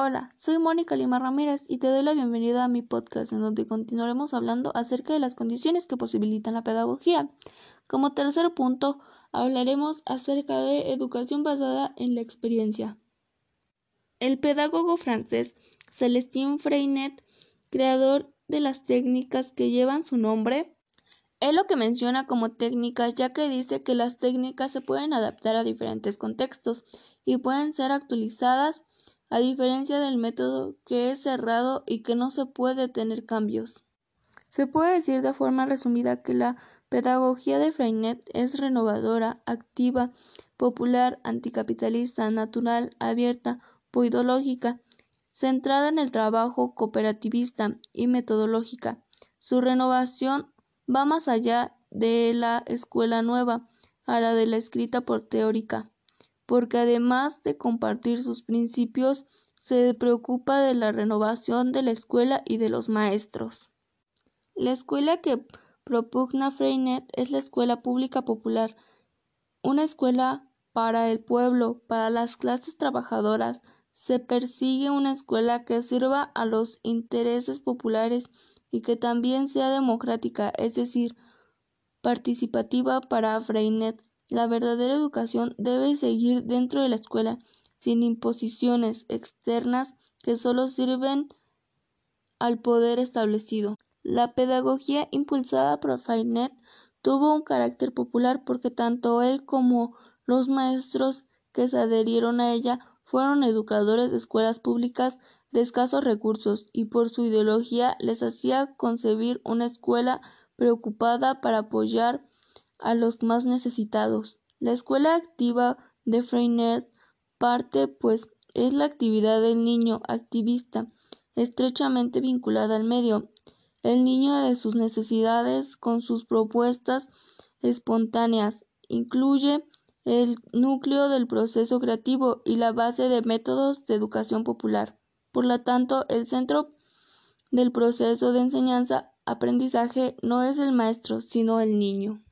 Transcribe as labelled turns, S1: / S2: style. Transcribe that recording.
S1: Hola, soy Mónica Lima Ramírez y te doy la bienvenida a mi podcast en donde continuaremos hablando acerca de las condiciones que posibilitan la pedagogía. Como tercer punto, hablaremos acerca de educación basada en la experiencia. El pedagogo francés Celestin Freinet, creador de las técnicas que llevan su nombre, él lo que menciona como técnicas ya que dice que las técnicas se pueden adaptar a diferentes contextos y pueden ser actualizadas a diferencia del método que es cerrado y que no se puede tener cambios. Se puede decir de forma resumida que la pedagogía de Freinet es renovadora, activa, popular, anticapitalista, natural, abierta, poidológica, centrada en el trabajo cooperativista y metodológica. Su renovación va más allá de la escuela nueva a la de la escrita por teórica porque además de compartir sus principios, se preocupa de la renovación de la escuela y de los maestros. La escuela que propugna Freinet es la escuela pública popular, una escuela para el pueblo, para las clases trabajadoras. Se persigue una escuela que sirva a los intereses populares y que también sea democrática, es decir, participativa para Freinet. La verdadera educación debe seguir dentro de la escuela, sin imposiciones externas que solo sirven al poder establecido. La pedagogía impulsada por Freinet tuvo un carácter popular porque tanto él como los maestros que se adherieron a ella fueron educadores de escuelas públicas de escasos recursos y por su ideología les hacía concebir una escuela preocupada para apoyar a los más necesitados. La escuela activa de Freinet parte pues es la actividad del niño activista, estrechamente vinculada al medio. El niño de sus necesidades con sus propuestas espontáneas incluye el núcleo del proceso creativo y la base de métodos de educación popular. Por lo tanto, el centro del proceso de enseñanza-aprendizaje no es el maestro, sino el niño.